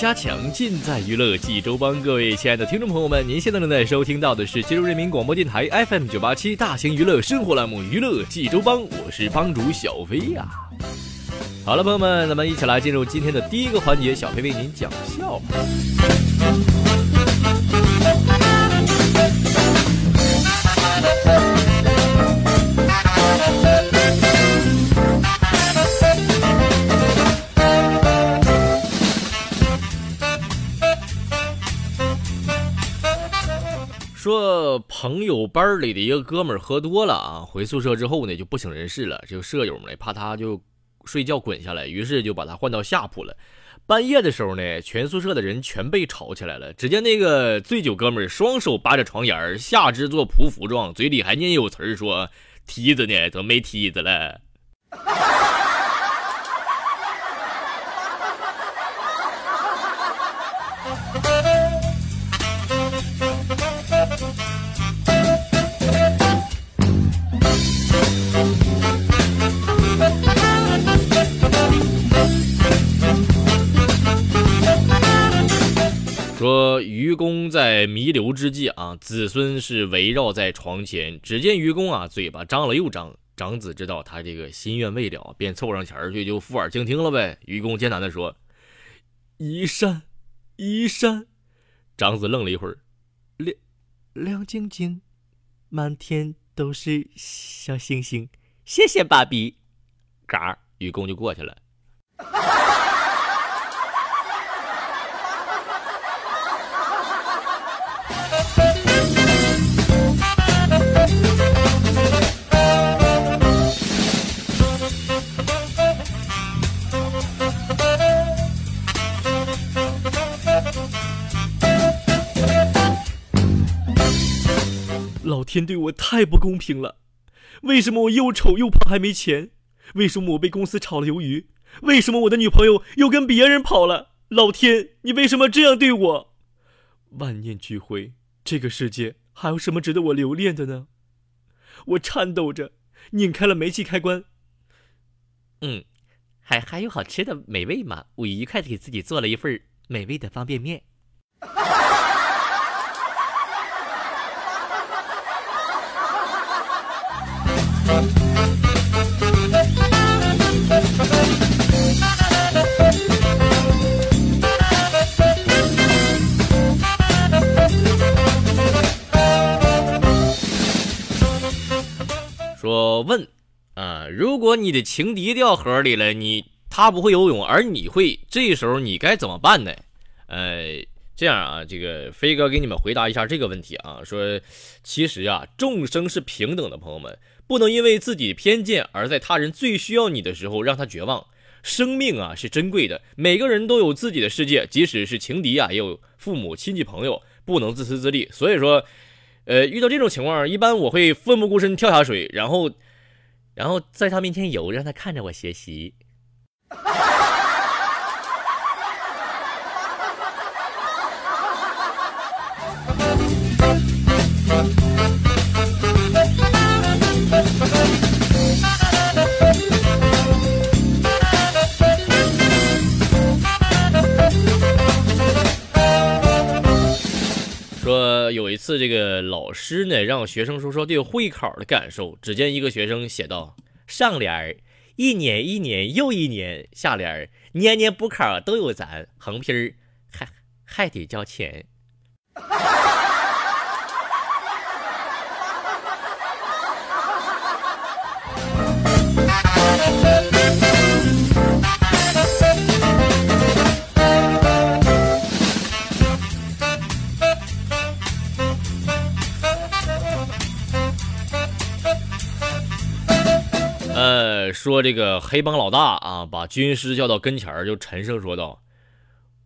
加强？尽在娱乐济州帮。各位亲爱的听众朋友们，您现在正在收听到的是济州人民广播电台 FM 九八七大型娱乐生活栏目《娱乐济州帮》，我是帮主小飞呀。好了，朋友们，咱们一起来进入今天的第一个环节，小飞为您讲笑话。朋友班里的一个哥们儿喝多了啊，回宿舍之后呢就不省人事了。这个舍友呢怕他就睡觉滚下来，于是就把他换到下铺了。半夜的时候呢，全宿舍的人全被吵起来了。只见那个醉酒哥们儿双手扒着床沿，下肢做匍匐状，嘴里还念有词儿说：“梯子呢，怎么没梯子了。”说愚公在弥留之际啊，子孙是围绕在床前。只见愚公啊，嘴巴张了又张。长子知道他这个心愿未了，便凑上前去就附耳倾听了呗。愚公艰难地说：“移山，移山。”长子愣了一会儿，亮亮晶晶，满天都是小星星。谢谢爸比。嘎，愚公就过去了。老天对我太不公平了，为什么我又丑又胖还没钱？为什么我被公司炒了鱿鱼？为什么我的女朋友又跟别人跑了？老天，你为什么这样对我？万念俱灰，这个世界还有什么值得我留恋的呢？我颤抖着拧开了煤气开关。嗯，还还有好吃的美味吗？我愉快的给自己做了一份美味的方便面。说问啊，如果你的情敌掉河里了，你他不会游泳，而你会，这时候你该怎么办呢？呃，这样啊，这个飞哥给你们回答一下这个问题啊。说，其实啊，众生是平等的，朋友们不能因为自己偏见而在他人最需要你的时候让他绝望。生命啊是珍贵的，每个人都有自己的世界，即使是情敌啊，也有父母亲戚朋友，不能自私自利。所以说。呃，遇到这种情况，一般我会奋不顾身跳下水，然后，然后在他面前游，让他看着我学习。有一次，这个老师呢让学生说说对会考的感受。只见一个学生写道：“上联儿，一年一年又一年，下联儿年年补考都有咱，横批儿还还得交钱。哈哈哈哈哈哈说这个黑帮老大啊，把军师叫到跟前儿，就沉声说道：“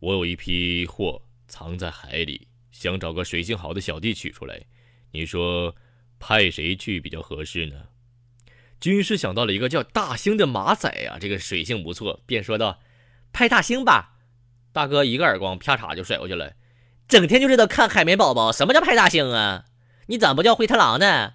我有一批货藏在海里，想找个水性好的小弟取出来，你说派谁去比较合适呢？”军师想到了一个叫大兴的马仔啊，这个水性不错，便说道：“派大兴吧。”大哥一个耳光，啪嚓就甩过去了。整天就知道看海绵宝宝，什么叫派大星啊？你怎么不叫灰太狼呢？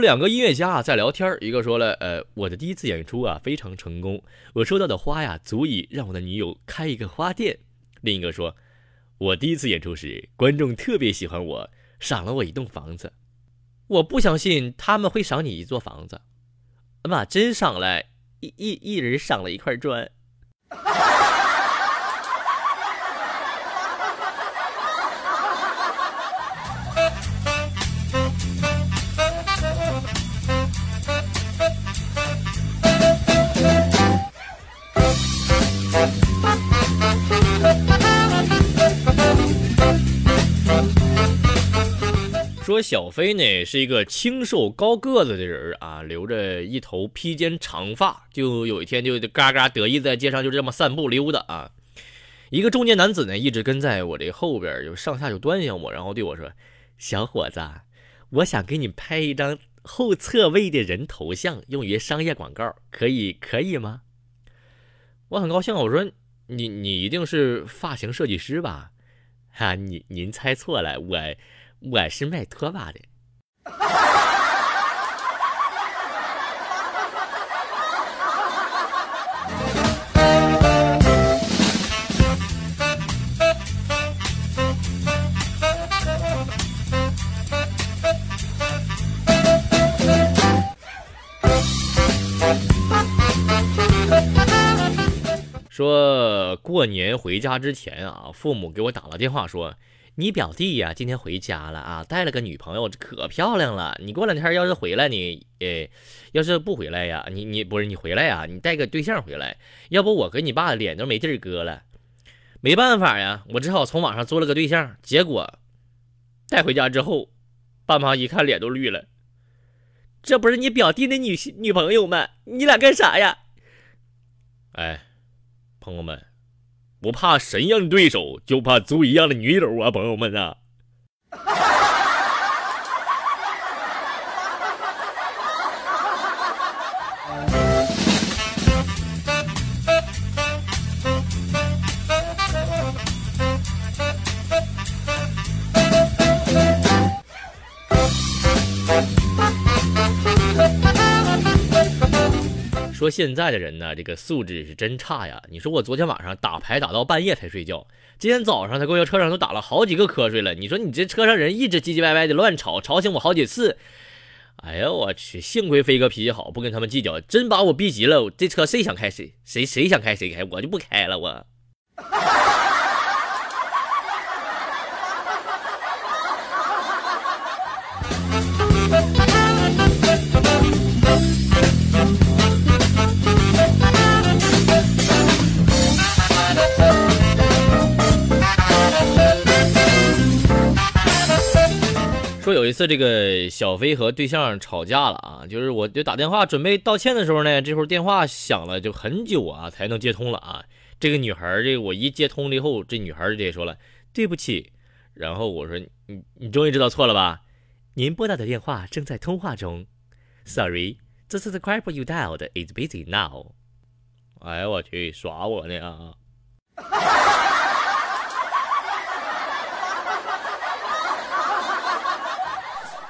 两个音乐家啊在聊天，一个说了，呃，我的第一次演出啊非常成功，我收到的花呀足以让我的女友开一个花店。另一个说，我第一次演出时，观众特别喜欢我，赏了我一栋房子。我不相信他们会赏你一座房子，妈，真赏了，一一一人赏了一块砖。说小飞呢是一个清瘦高个子的人啊，留着一头披肩长发，就有一天就嘎嘎得意在街上就这么散步溜达啊。一个中年男子呢一直跟在我这后边，就上下就端详我，然后对我说：“小伙子，我想给你拍一张后侧位的人头像，用于商业广告，可以可以吗？”我很高兴，我说：“你你一定是发型设计师吧？”哈，您您猜错了，我。我是卖拖把的。说过年回家之前啊，父母给我打了电话说。你表弟呀，今天回家了啊，带了个女朋友，可漂亮了。你过两天要是回来你，哎，要是不回来呀，你你不是你回来呀，你带个对象回来，要不我跟你爸脸都没地儿搁了。没办法呀，我只好从网上租了个对象，结果带回家之后，爸妈一看脸都绿了。这不是你表弟的女女朋友吗？你俩干啥呀？哎，朋友们。不怕神一样的对手，就怕猪一样的女友啊，朋友们啊！说现在的人呢，这个素质是真差呀！你说我昨天晚上打牌打到半夜才睡觉，今天早上在公交车上都打了好几个瞌睡了。你说你这车上人一直唧唧歪歪的乱吵，吵醒我好几次。哎呀，我去！幸亏飞哥脾气好，不跟他们计较，真把我逼急了。这车谁想开谁谁谁想开谁开，我就不开了我。说有一次这个小飞和对象吵架了啊，就是我就打电话准备道歉的时候呢，这会儿电话响了，就很久啊才能接通了啊。这个女孩这我一接通了以后，这女孩直接说了对不起，然后我说你你终于知道错了吧？您拨打的电话正在通话中，Sorry，the subscriber you dialed is busy now。哎呀我去，耍我呢啊！好了，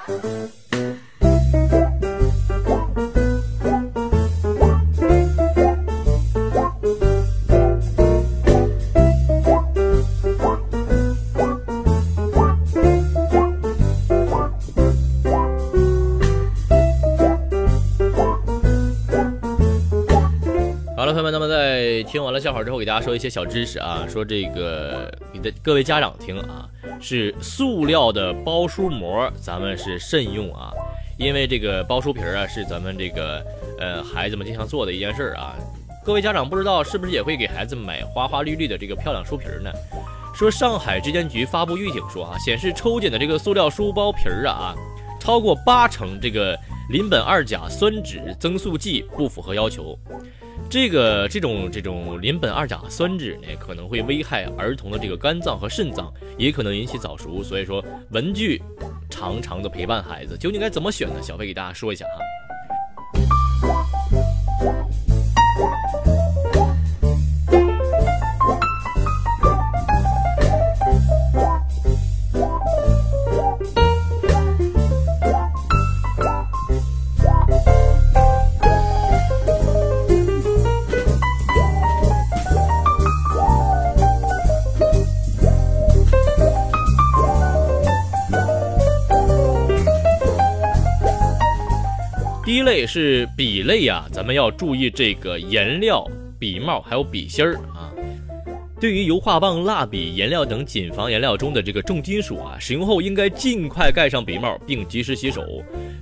朋友们，那么在好了，朋友们，那么在听完了笑话之后，给大家说一些小知识啊，说这个你的各位家长听啊。是塑料的包书膜，咱们是慎用啊，因为这个包书皮儿啊，是咱们这个呃孩子们经常做的一件事儿啊。各位家长不知道是不是也会给孩子买花花绿绿的这个漂亮书皮儿呢？说上海质监局发布预警说啊，显示抽检的这个塑料书包皮儿啊啊，超过八成这个邻苯二甲酸酯增塑剂不符合要求。这个这种这种邻苯二甲酸酯呢，可能会危害儿童的这个肝脏和肾脏，也可能引起早熟。所以说，文具常常的陪伴孩子，究竟该怎么选呢？小飞给大家说一下哈。第一类是笔类啊，咱们要注意这个颜料、笔帽还有笔芯儿啊。对于油画棒、蜡笔、颜料等谨防颜料中的这个重金属啊，使用后应该尽快盖上笔帽，并及时洗手。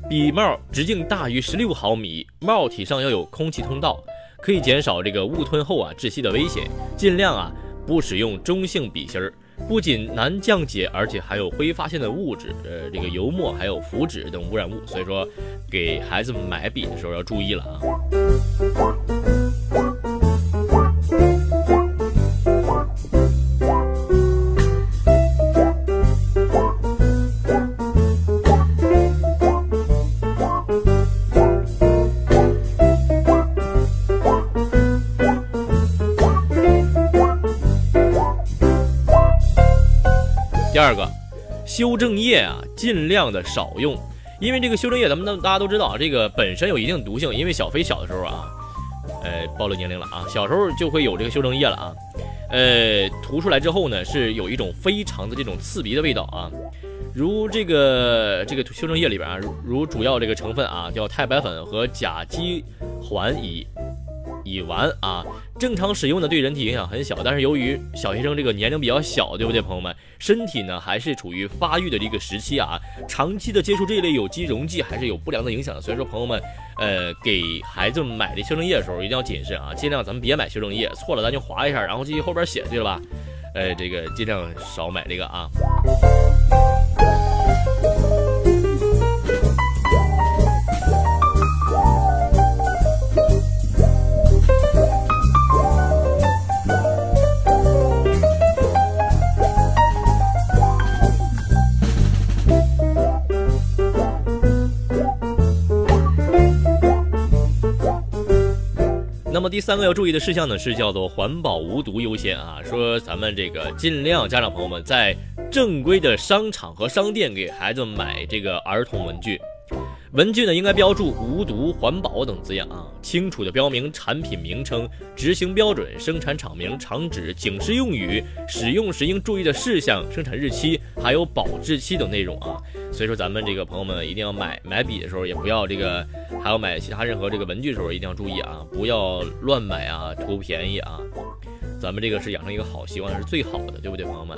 笔帽直径大于十六毫米，帽体上要有空气通道，可以减少这个误吞后啊窒息的危险。尽量啊不使用中性笔芯儿。不仅难降解，而且还有挥发性的物质，呃，这个油墨还有符纸等污染物，所以说给孩子们买笔的时候要注意了啊。第二个，修正液啊，尽量的少用，因为这个修正液，咱们都大家都知道啊，这个本身有一定毒性。因为小飞小的时候啊，呃，暴露年龄了啊，小时候就会有这个修正液了啊，呃，涂出来之后呢，是有一种非常的这种刺鼻的味道啊。如这个这个修正液里边啊，如主要这个成分啊，叫钛白粉和甲基环乙。乙烷啊，正常使用呢，对人体影响很小。但是由于小学生这个年龄比较小，对不对，朋友们？身体呢还是处于发育的这个时期啊，长期的接触这一类有机溶剂还是有不良的影响的。所以说，朋友们，呃，给孩子们买这修正液的时候一定要谨慎啊，尽量咱们别买修正液，错了咱就划一下，然后继续后边写，对了吧？呃，这个尽量少买这个啊。第三个要注意的事项呢，是叫做环保无毒优先啊。说咱们这个尽量家长朋友们在正规的商场和商店给孩子买这个儿童文具。文具呢应该标注无毒、环保等字样啊，清楚的标明产品名称、执行标准、生产厂名、厂址、警示用语、使用时应注意的事项、生产日期，还有保质期等内容啊。所以说咱们这个朋友们一定要买买笔的时候，也不要这个，还有买其他任何这个文具的时候一定要注意啊，不要乱买啊，图便宜啊。咱们这个是养成一个好习惯是最好的，对不对，朋友们？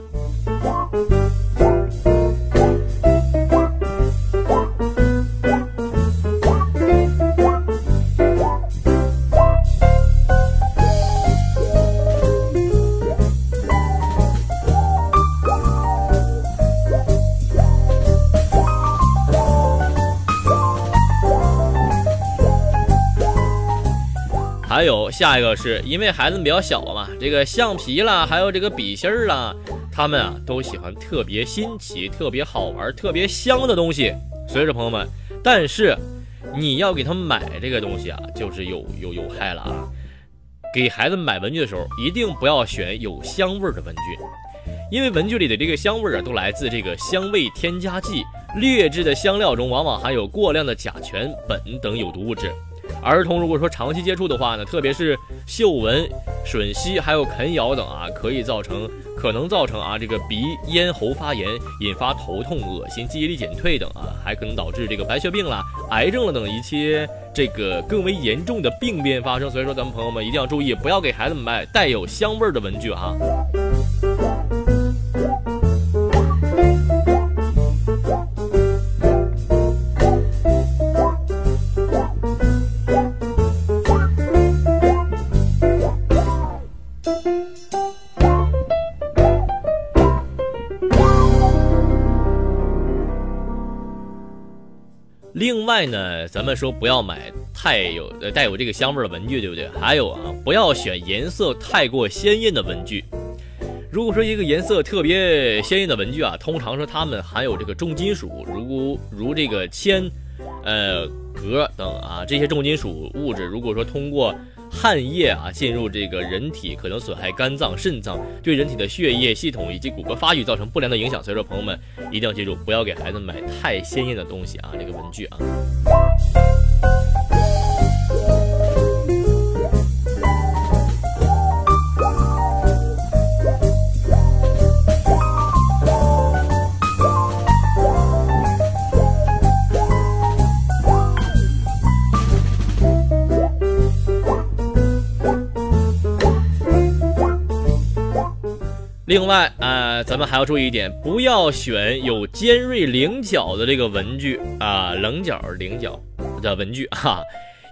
下一个是因为孩子们比较小嘛，这个橡皮啦，还有这个笔芯儿啦，他们啊都喜欢特别新奇、特别好玩、特别香的东西。所以说，朋友们，但是你要给他们买这个东西啊，就是有有有害了啊！给孩子买文具的时候，一定不要选有香味儿的文具，因为文具里的这个香味儿啊，都来自这个香味添加剂。劣质的香料中往往含有过量的甲醛、苯等有毒物质。儿童如果说长期接触的话呢，特别是嗅闻、吮吸还有啃咬等啊，可以造成可能造成啊这个鼻咽喉发炎，引发头痛、恶心、记忆力减退等啊，还可能导致这个白血病啦、癌症了等一些这个更为严重的病变发生。所以说，咱们朋友们一定要注意，不要给孩子们买带有香味的文具啊。另外呢，咱们说不要买太有呃带有这个香味的文具，对不对？还有啊，不要选颜色太过鲜艳的文具。如果说一个颜色特别鲜艳的文具啊，通常说它们含有这个重金属，如如这个铅、呃镉等啊这些重金属物质，如果说通过汗液啊进入这个人体，可能损害肝脏、肾脏，对人体的血液系统以及骨骼发育造成不良的影响。所以说，朋友们一定要记住，不要给孩子买太鲜艳的东西啊，这个文具啊。另外啊，咱们还要注意一点，不要选有尖锐棱角的这个文具啊，棱角、棱角的文具哈。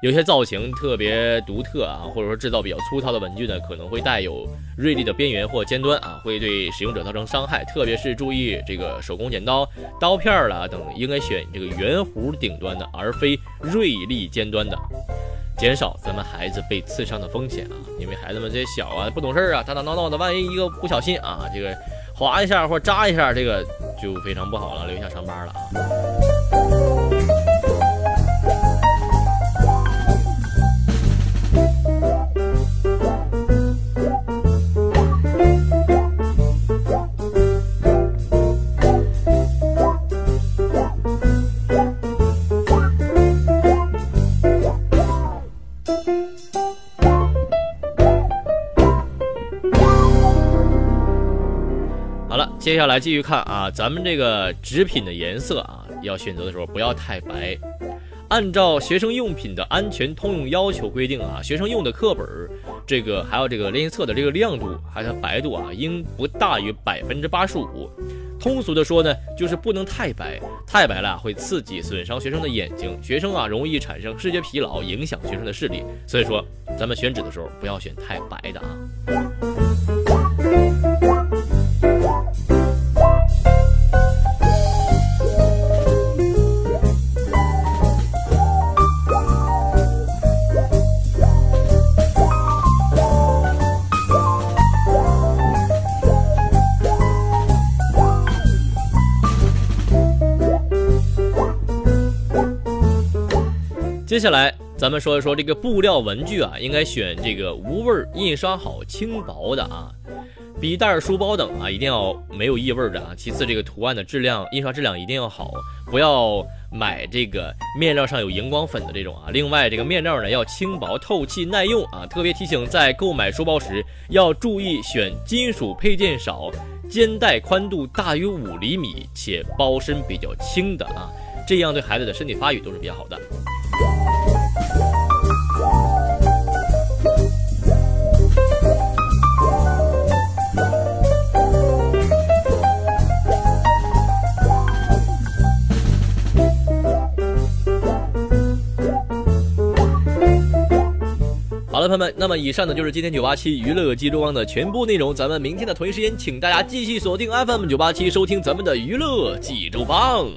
有些造型特别独特啊，或者说制造比较粗糙的文具呢，可能会带有锐利的边缘或尖端啊，会对使用者造成伤害。特别是注意这个手工剪刀、刀片啦等，应该选这个圆弧顶端的，而非锐利尖端的。减少咱们孩子被刺伤的风险啊！因为孩子们这些小啊，不懂事儿啊，打打闹闹的，万一一个不小心啊，这个划一下或扎一下，这个就非常不好了，留下伤疤了啊！接下来继续看啊，咱们这个纸品的颜色啊，要选择的时候不要太白。按照学生用品的安全通用要求规定啊，学生用的课本这个还有这个练习册的这个亮度还有它白度啊，应不大于百分之八十五。通俗的说呢，就是不能太白，太白了会刺激损伤学生的眼睛，学生啊容易产生视觉疲劳，影响学生的视力。所以说，咱们选纸的时候不要选太白的啊。接下来，咱们说一说这个布料文具啊，应该选这个无味、印刷好、轻薄的啊。笔袋、书包等啊，一定要没有异味的啊。其次，这个图案的质量、印刷质量一定要好，不要买这个面料上有荧光粉的这种啊。另外，这个面料呢要轻薄、透气、耐用啊。特别提醒，在购买书包时要注意选金属配件少、肩带宽度大于五厘米且包身比较轻的啊，这样对孩子的身体发育都是比较好的。朋友们，那么以上呢就是今天九八七娱乐济州帮的全部内容。咱们明天的同一时间，请大家继续锁定 FM 九八七，收听咱们的娱乐济州帮。